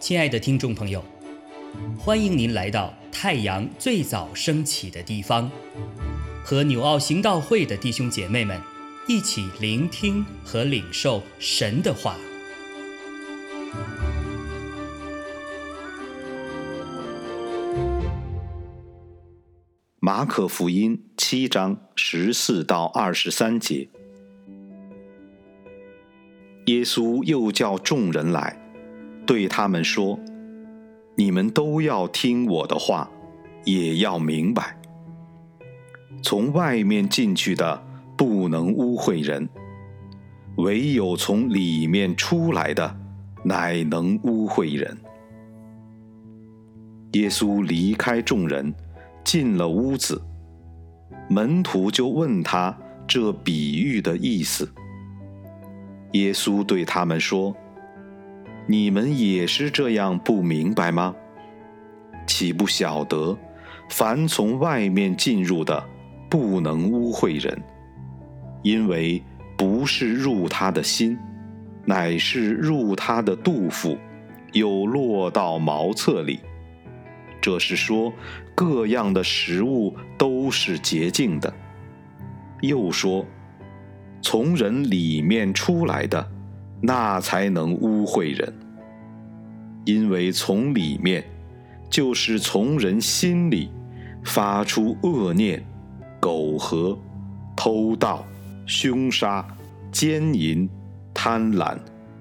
亲爱的听众朋友，欢迎您来到太阳最早升起的地方，和纽奥行道会的弟兄姐妹们一起聆听和领受神的话。马可福音七章十四到二十三节，耶稣又叫众人来。对他们说：“你们都要听我的话，也要明白。从外面进去的不能污秽人，唯有从里面出来的，乃能污秽人。”耶稣离开众人，进了屋子，门徒就问他这比喻的意思。耶稣对他们说。你们也是这样不明白吗？岂不晓得，凡从外面进入的，不能污秽人，因为不是入他的心，乃是入他的肚腹，又落到茅厕里。这是说，各样的食物都是洁净的。又说，从人里面出来的。那才能污秽人，因为从里面，就是从人心里发出恶念、苟合、偷盗、凶杀、奸淫、贪婪、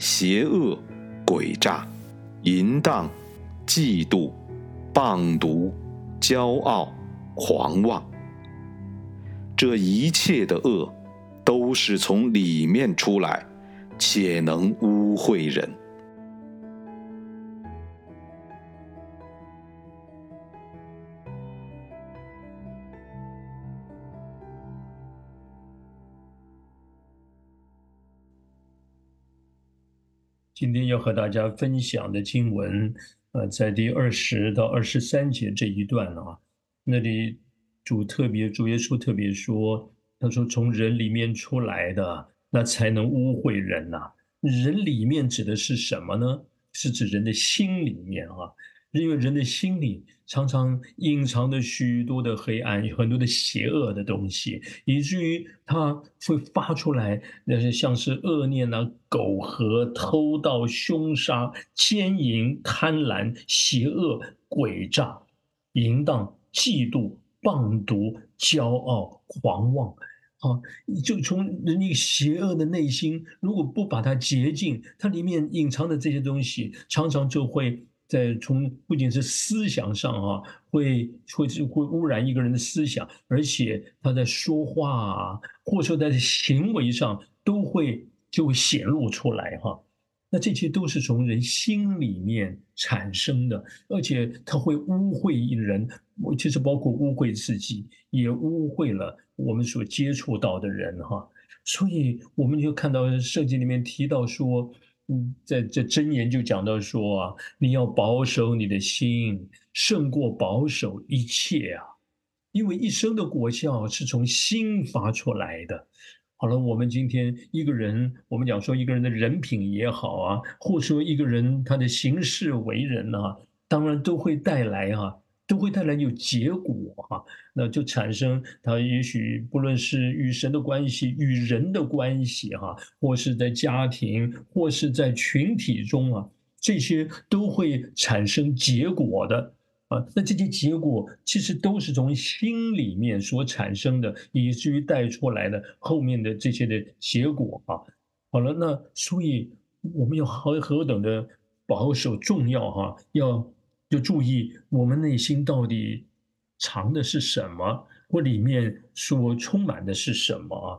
邪恶、诡诈、淫荡、嫉妒、棒毒、骄傲、狂妄。这一切的恶，都是从里面出来。且能污秽人。今天要和大家分享的经文，呃，在第二十到二十三节这一段啊，那里主特别主耶稣特别说，他说从人里面出来的。那才能污秽人呐！人里面指的是什么呢？是指人的心里面啊，因为人的心里常常隐藏着许多的黑暗，有很多的邪恶的东西，以至于他会发出来，那些像是恶念啊、苟合、偷盗、凶杀、奸淫、贪婪、邪恶、诡诈、淫荡、嫉妒、放毒、骄傲、狂妄。啊，就从人一个邪恶的内心，如果不把它洁净，它里面隐藏的这些东西，常常就会在从不仅是思想上啊，会会会污染一个人的思想，而且他在说话啊，或者说在行为上，都会就会显露出来哈。那这些都是从人心里面产生的，而且它会污秽一人，其实包括污秽自己，也污秽了我们所接触到的人哈。所以我们就看到圣经里面提到说，嗯，在这箴言就讲到说啊，你要保守你的心，胜过保守一切啊，因为一生的果效是从心发出来的。好了，我们今天一个人，我们讲说一个人的人品也好啊，或说一个人他的行事为人啊，当然都会带来啊，都会带来有结果哈，那就产生他也许不论是与神的关系、与人的关系哈，或是在家庭，或是在群体中啊，这些都会产生结果的。啊，那这些结果其实都是从心里面所产生的，以至于带出来的后面的这些的结果啊。好了，那所以我们要何何等的保守重要哈，要要注意我们内心到底藏的是什么，或里面所充满的是什么啊。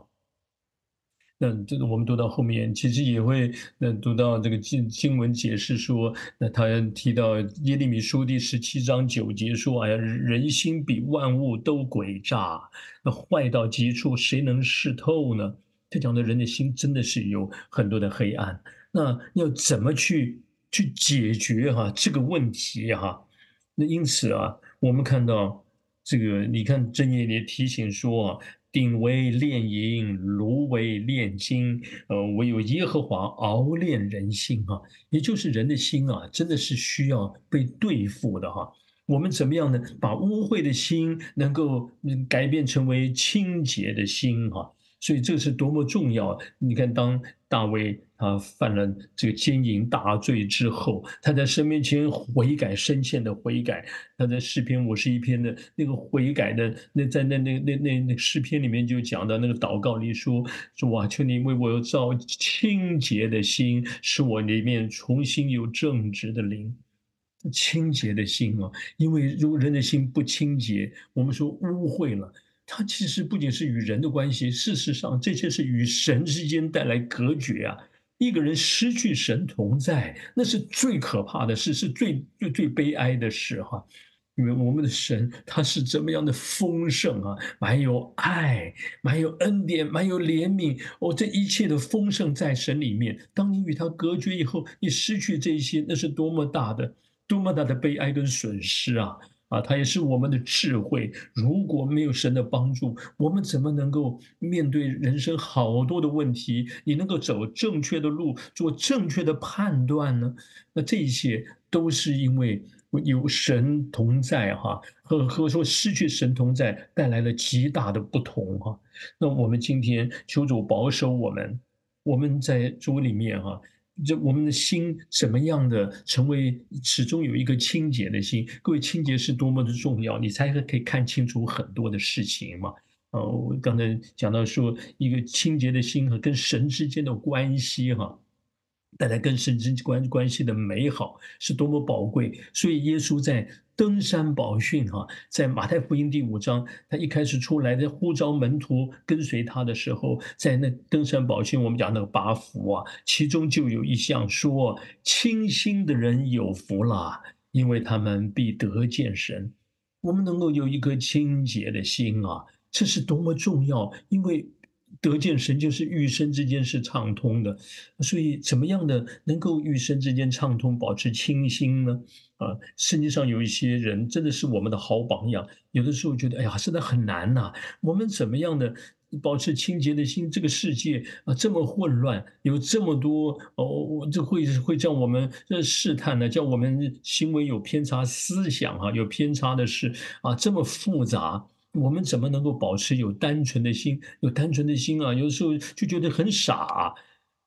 那这个我们读到后面，其实也会那读到这个经经文解释说，那他提到耶利米书第十七章九节说：“哎呀，人心比万物都诡诈，那坏到极处，谁能识透呢？”他讲的人的心真的是有很多的黑暗。那要怎么去去解决哈这个问题哈？那因此啊，我们看到这个，你看正业也提醒说啊。鼎为炼银，炉为炼金，呃，唯有耶和华熬炼人心啊，也就是人的心啊，真的是需要被对付的哈。我们怎么样呢？把污秽的心能够改变成为清洁的心哈。所以这是多么重要！你看，当大卫他犯了这个奸淫大罪之后，他在神面前悔改，深切的悔改。他在诗篇五十一篇的那个悔改的那在那那那那那诗篇里面就讲到那个祷告里说：说哇，求你为我造清洁的心，使我里面重新有正直的灵，清洁的心啊！因为如果人的心不清洁，我们说污秽了。它其实不仅是与人的关系，事实上，这些是与神之间带来隔绝啊！一个人失去神同在，那是最可怕的事，是最最最悲哀的事哈！因为我们的神他是怎么样的丰盛啊，满有爱，满有恩典，满有怜悯哦，这一切的丰盛在神里面。当你与他隔绝以后，你失去这些，那是多么大的、多么大的悲哀跟损失啊！啊，它也是我们的智慧。如果没有神的帮助，我们怎么能够面对人生好多的问题？你能够走正确的路，做正确的判断呢？那这一切都是因为有神同在，哈，和和说失去神同在带来了极大的不同，哈。那我们今天求主保守我们，我们在主里面，哈。这我们的心怎么样的成为始终有一个清洁的心？各位，清洁是多么的重要，你才可以看清楚很多的事情嘛。哦，我刚才讲到说，一个清洁的心和跟神之间的关系，哈。带来跟神之关关系的美好是多么宝贵，所以耶稣在登山宝训哈，在马太福音第五章，他一开始出来的呼召门徒跟随他的时候，在那登山宝训，我们讲那个八福啊，其中就有一项说，清心的人有福了，因为他们必得见神。我们能够有一颗清洁的心啊，这是多么重要，因为。得见神就是与神之间是畅通的，所以怎么样的能够与神之间畅通，保持清新呢？啊，圣经上有一些人真的是我们的好榜样。有的时候觉得，哎呀，真的很难呐。我们怎么样的保持清洁的心？这个世界啊，这么混乱，有这么多哦，这会会叫我们这试探呢，叫我们行为有偏差，思想啊有偏差的事啊，这么复杂。我们怎么能够保持有单纯的心？有单纯的心啊，有时候就觉得很傻。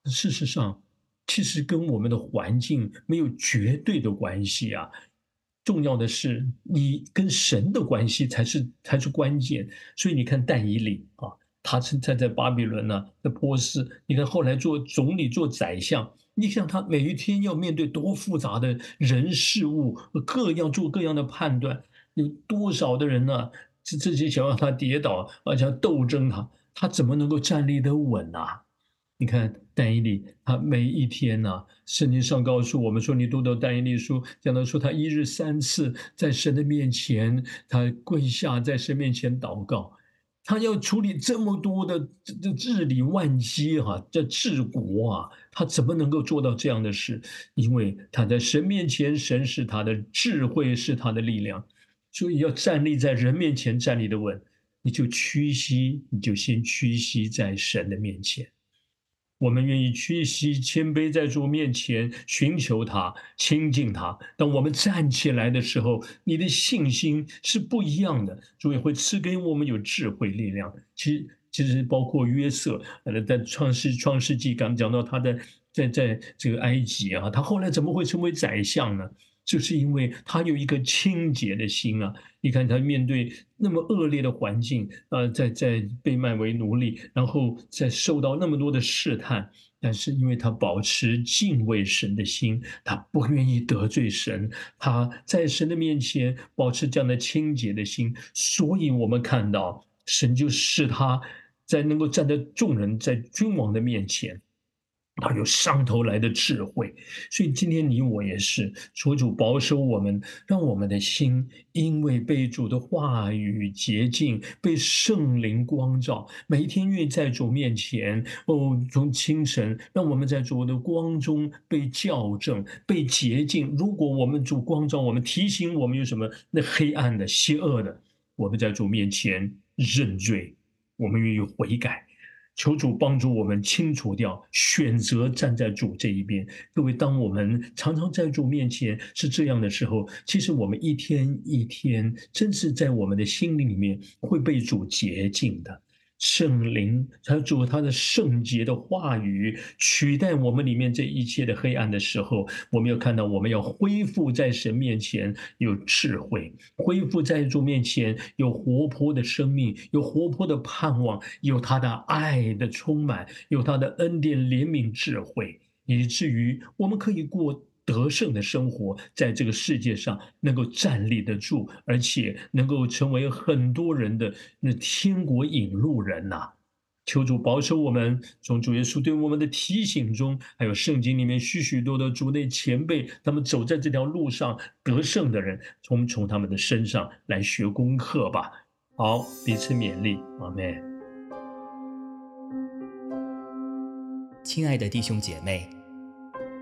事实上，其实跟我们的环境没有绝对的关系啊。重要的是，你跟神的关系才是才是关键。所以你看，但以理啊，他是在在巴比伦呢，在波斯。你看后来做总理、做宰相，你想他每一天要面对多复杂的人事物，各样做各样的判断，有多少的人呢？是自己想让他跌倒，而且要斗争他，他怎么能够站立得稳啊？你看但以理，他每一天呢，圣经上告诉我们说，你读到但以理书，讲到说他一日三次在神的面前，他跪下在神面前祷告，他要处理这么多的这治理万机哈，这治国啊，他怎么能够做到这样的事？因为他在神面前，神是他的智慧，是他的力量。所以要站立在人面前站立的稳，你就屈膝，你就先屈膝在神的面前。我们愿意屈膝谦卑在主面前，寻求他，亲近他。当我们站起来的时候，你的信心是不一样的。主也会赐给我们有智慧力量。其实，其实包括约瑟，呃，在创世创世纪刚讲到他的在在这个埃及啊，他后来怎么会成为宰相呢？就是因为他有一个清洁的心啊！你看他面对那么恶劣的环境，呃，在在被卖为奴隶，然后在受到那么多的试探，但是因为他保持敬畏神的心，他不愿意得罪神，他在神的面前保持这样的清洁的心，所以我们看到神就使他在能够站在众人在君王的面前。他有上头来的智慧，所以今天你我也是，求主保守我们，让我们的心因为被主的话语洁净，被圣灵光照，每一天愿意在主面前哦，从清晨，让我们在主的光中被校正、被洁净。如果我们主光照我们，提醒我们有什么那黑暗的、邪恶的，我们在主面前认罪。我们愿意悔改。求主帮助我们清除掉，选择站在主这一边。各位，当我们常常在主面前是这样的时候，其实我们一天一天，真是在我们的心灵里面会被主洁净的。圣灵，他主他的圣洁的话语取代我们里面这一切的黑暗的时候，我们要看到，我们要恢复在神面前有智慧，恢复在主面前有活泼的生命，有活泼的盼望，有他的爱的充满，有他的恩典、怜悯、智慧，以至于我们可以过。得胜的生活，在这个世界上能够站立得住，而且能够成为很多人的那天国引路人呐！求主保守我们，从主耶稣对我们的提醒中，还有圣经里面许许多多主内前辈，他们走在这条路上得胜的人，从从他们的身上来学功课吧。好，彼此勉励，阿门。亲爱的弟兄姐妹。